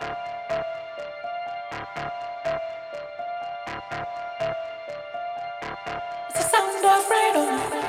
It's the sound of freedom.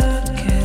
forget.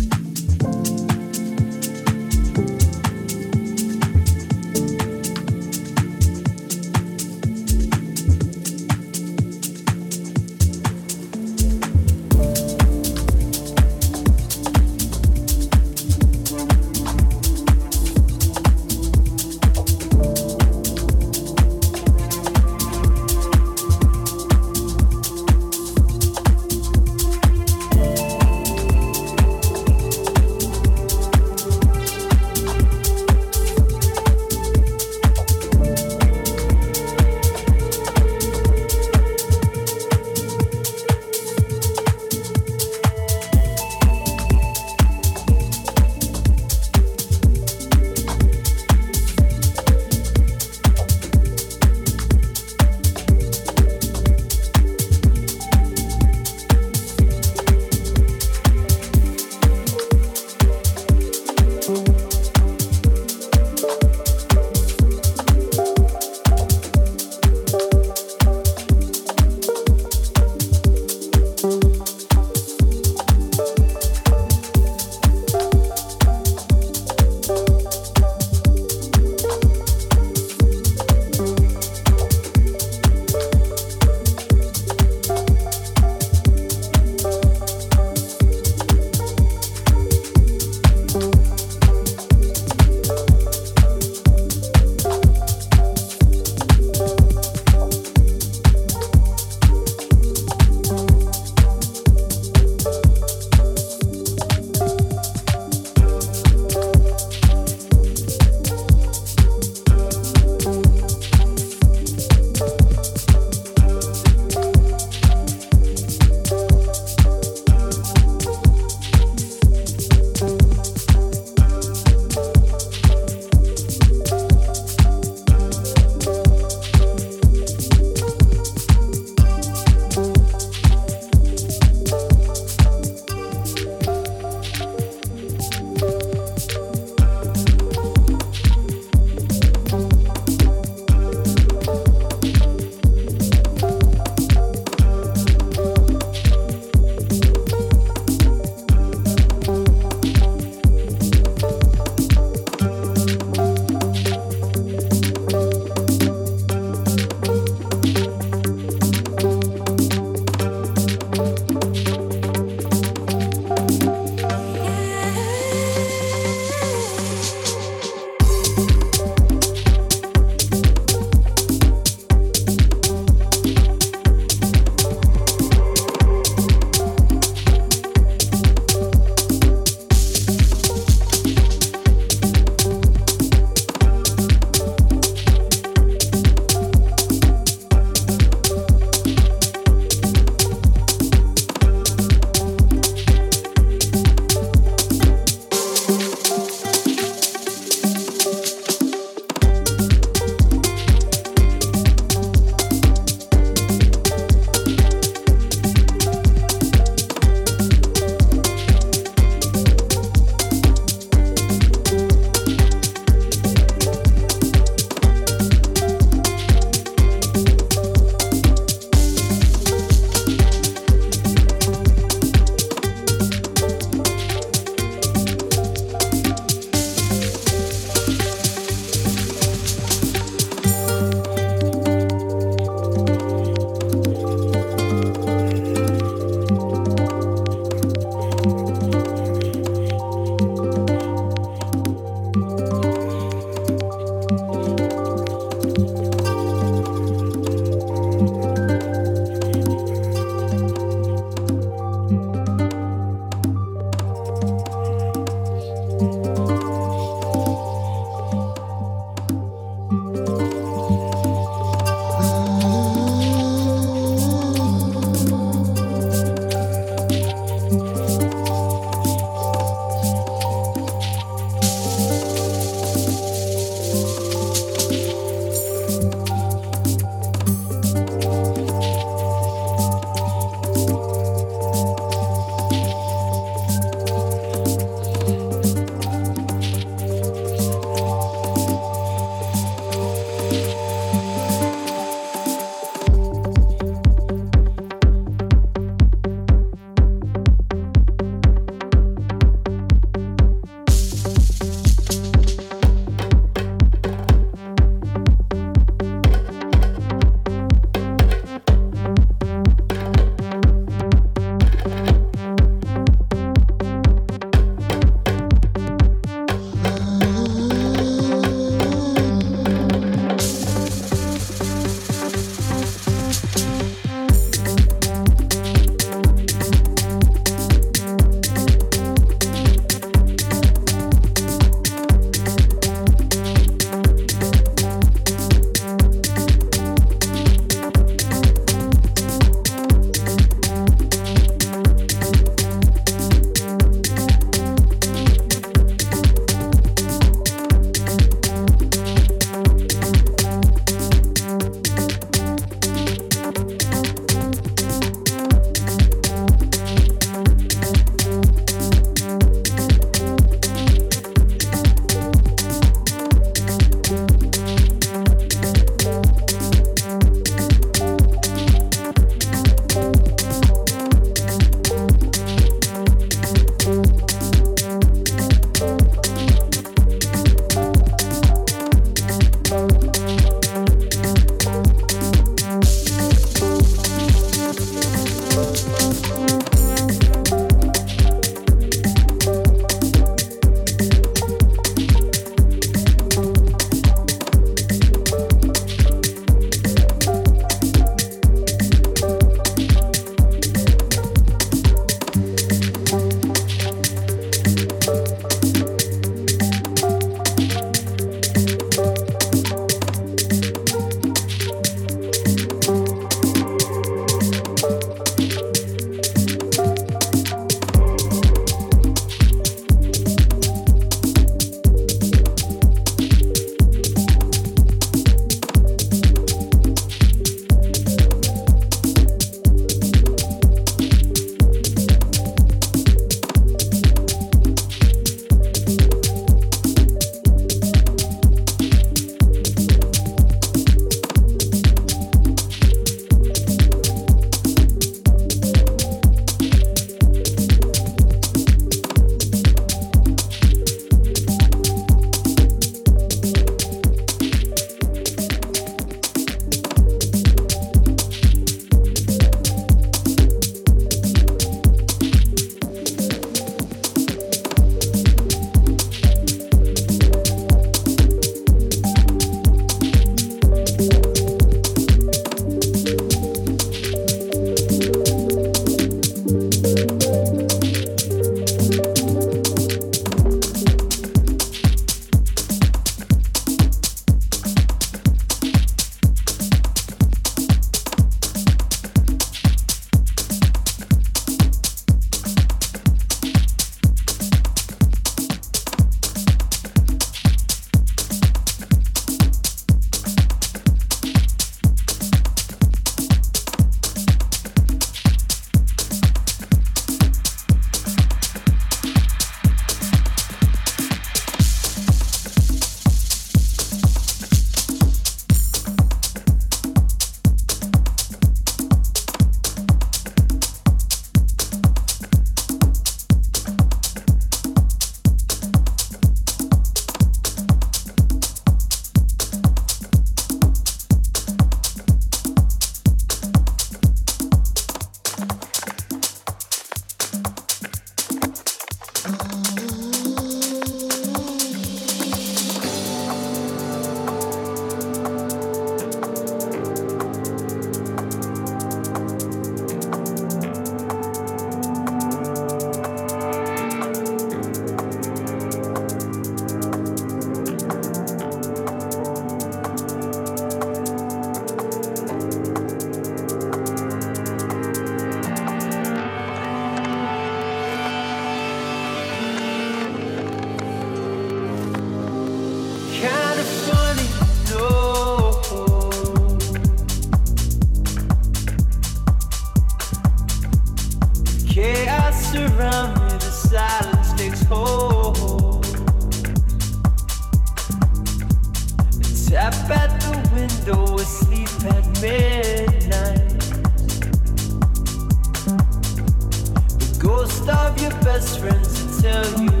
Best friends to tell you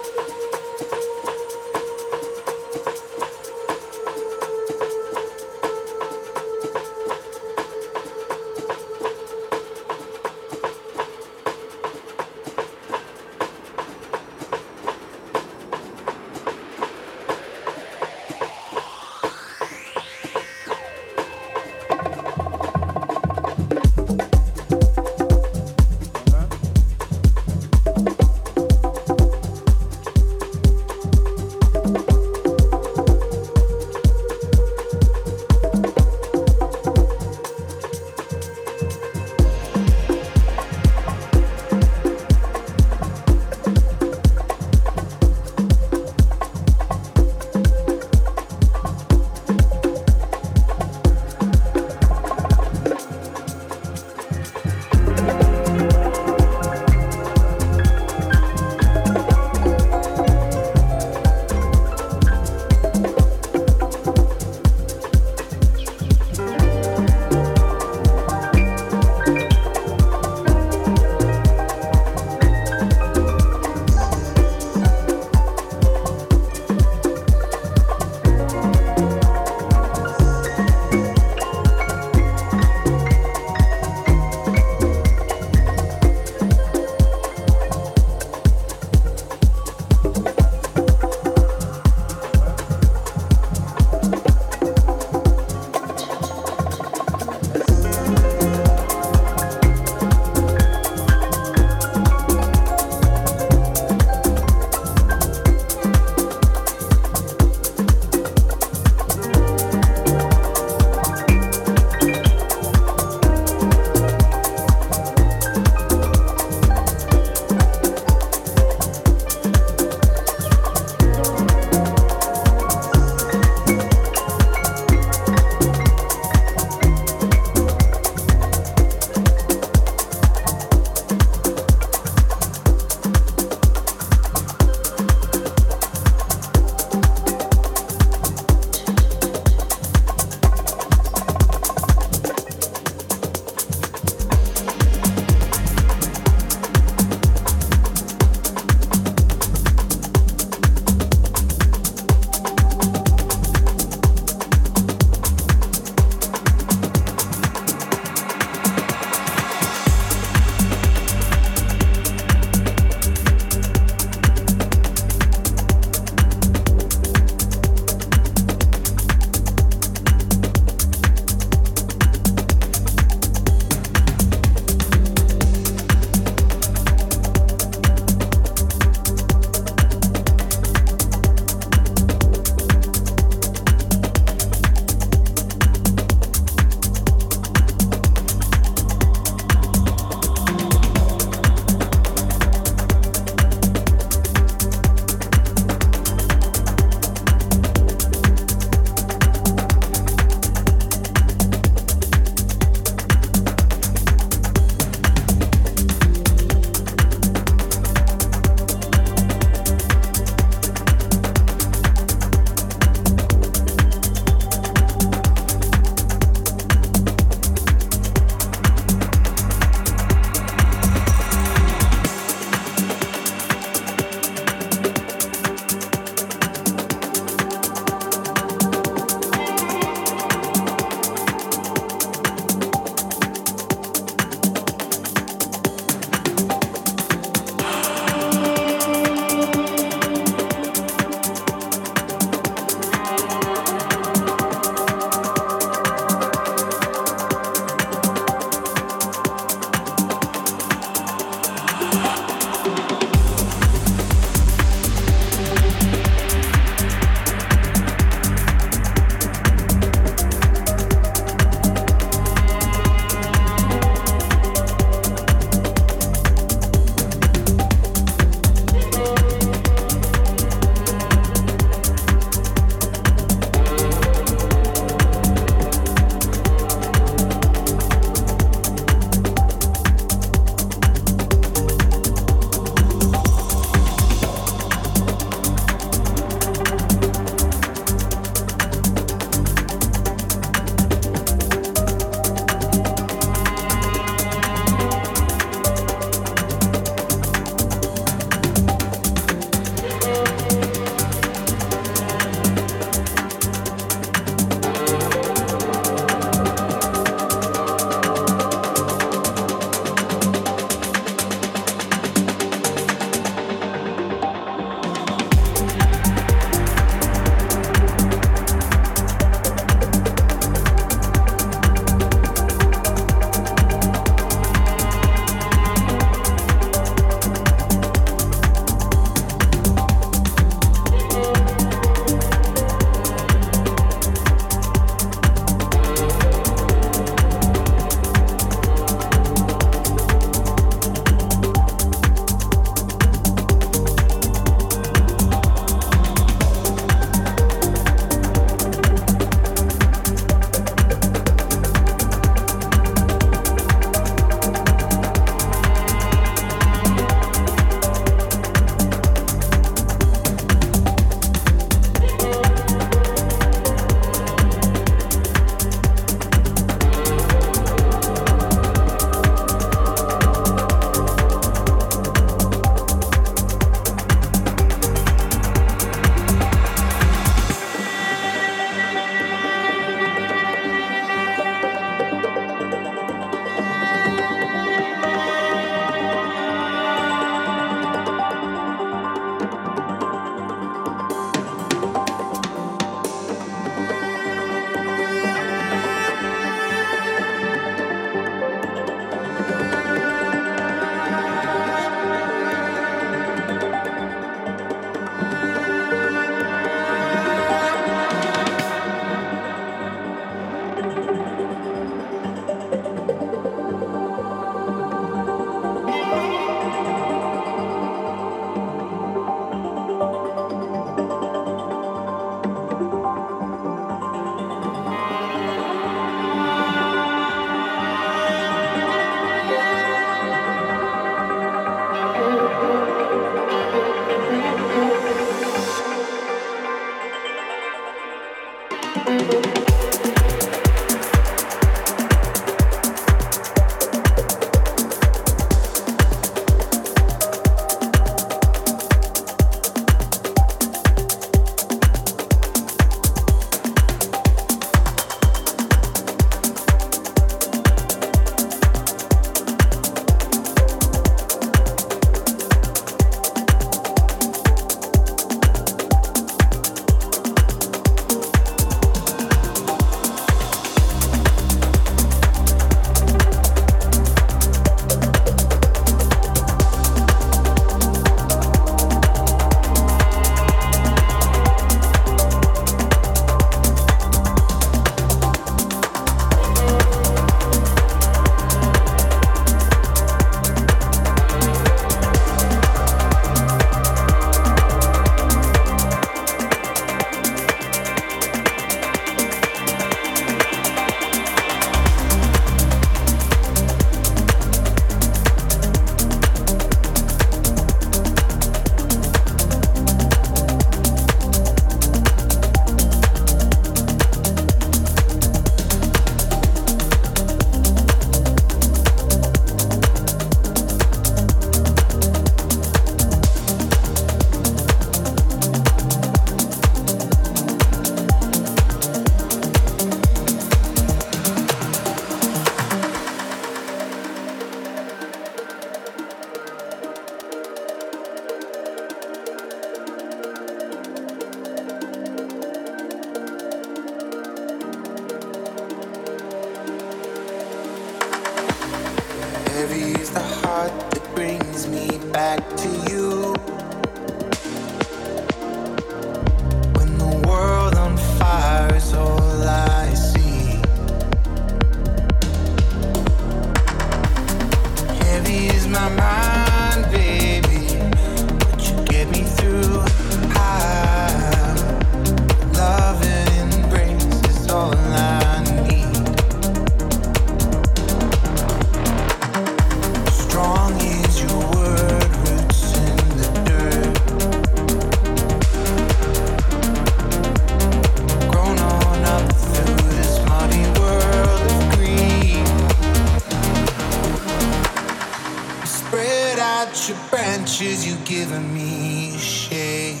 pictures you giving me shade.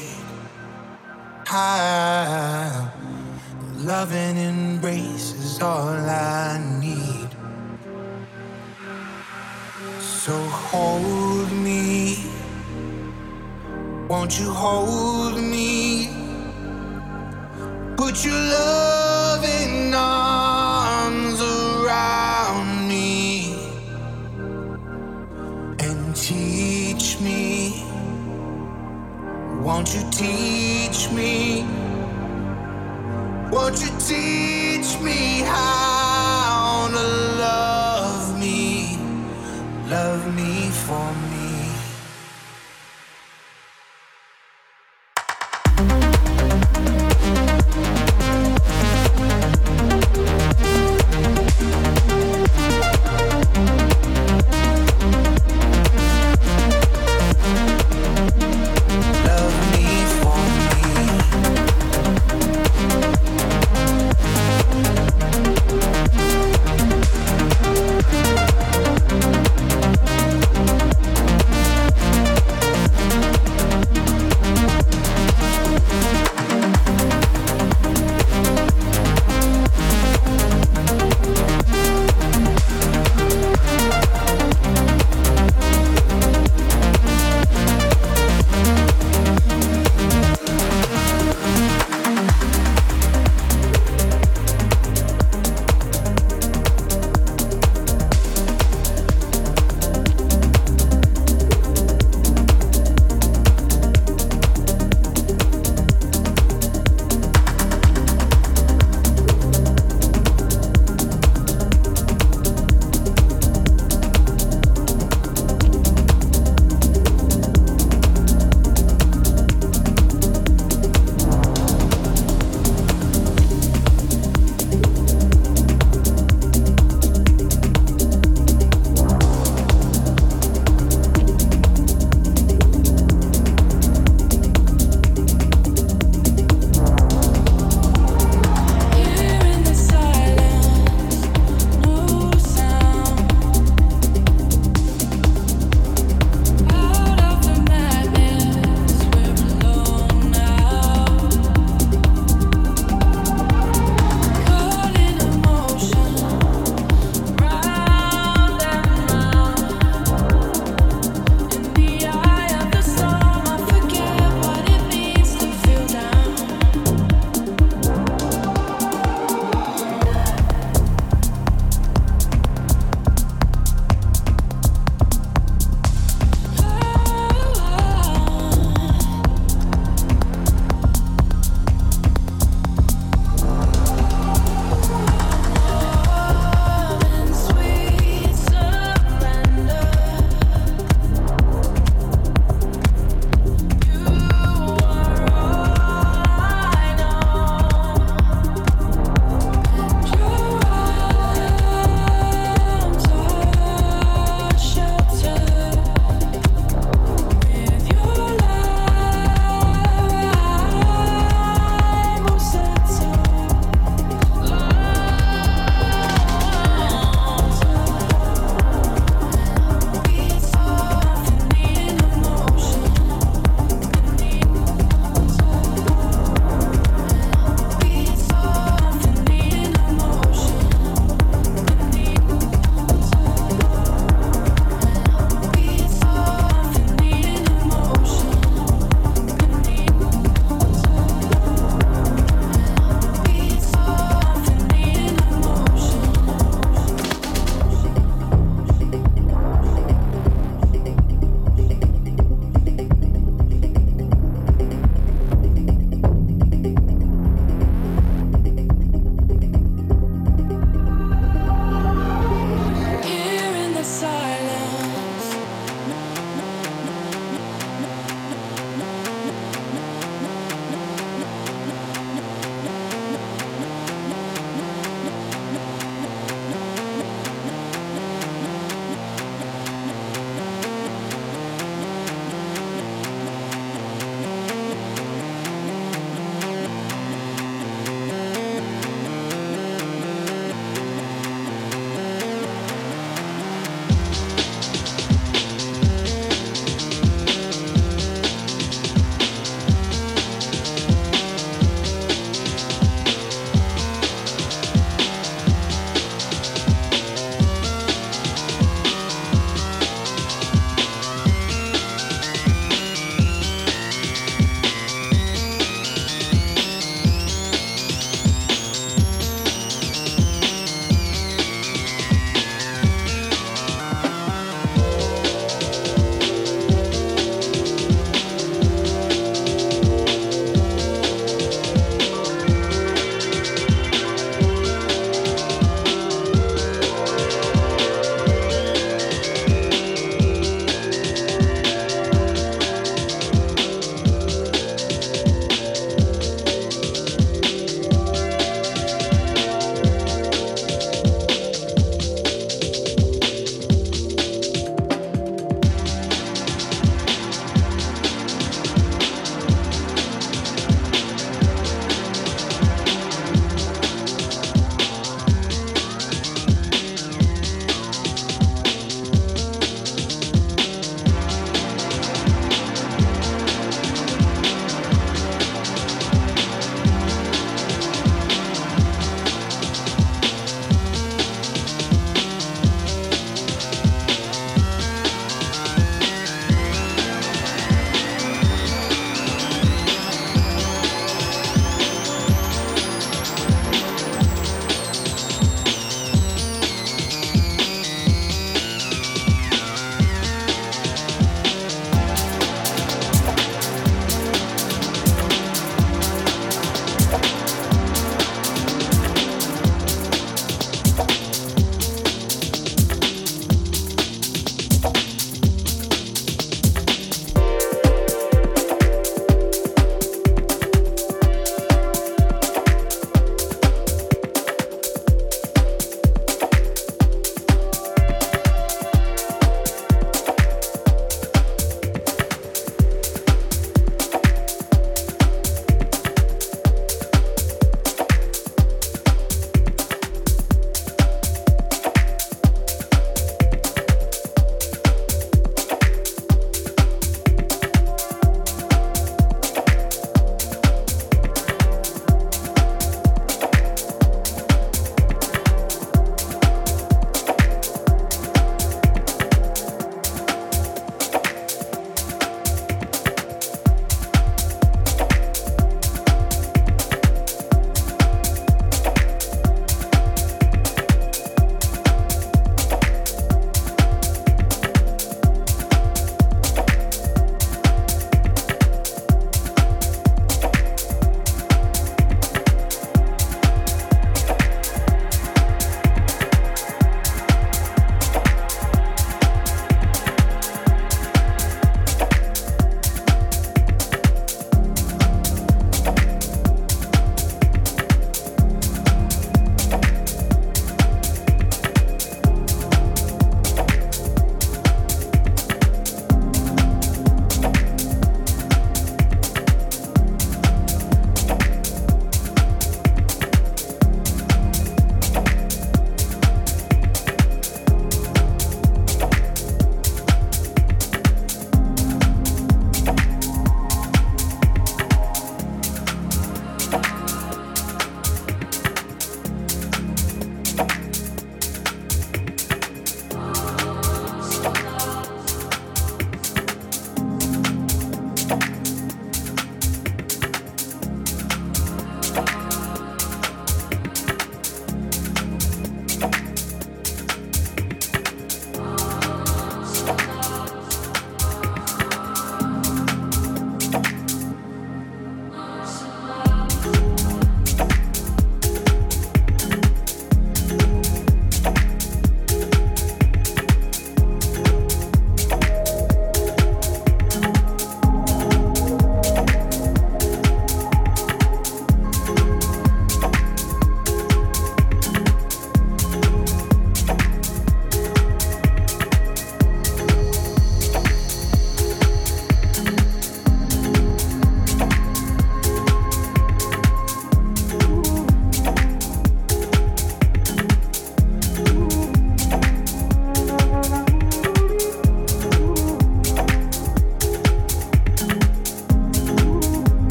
High, loving embrace is all I need. So hold me, won't you hold me? Put your love.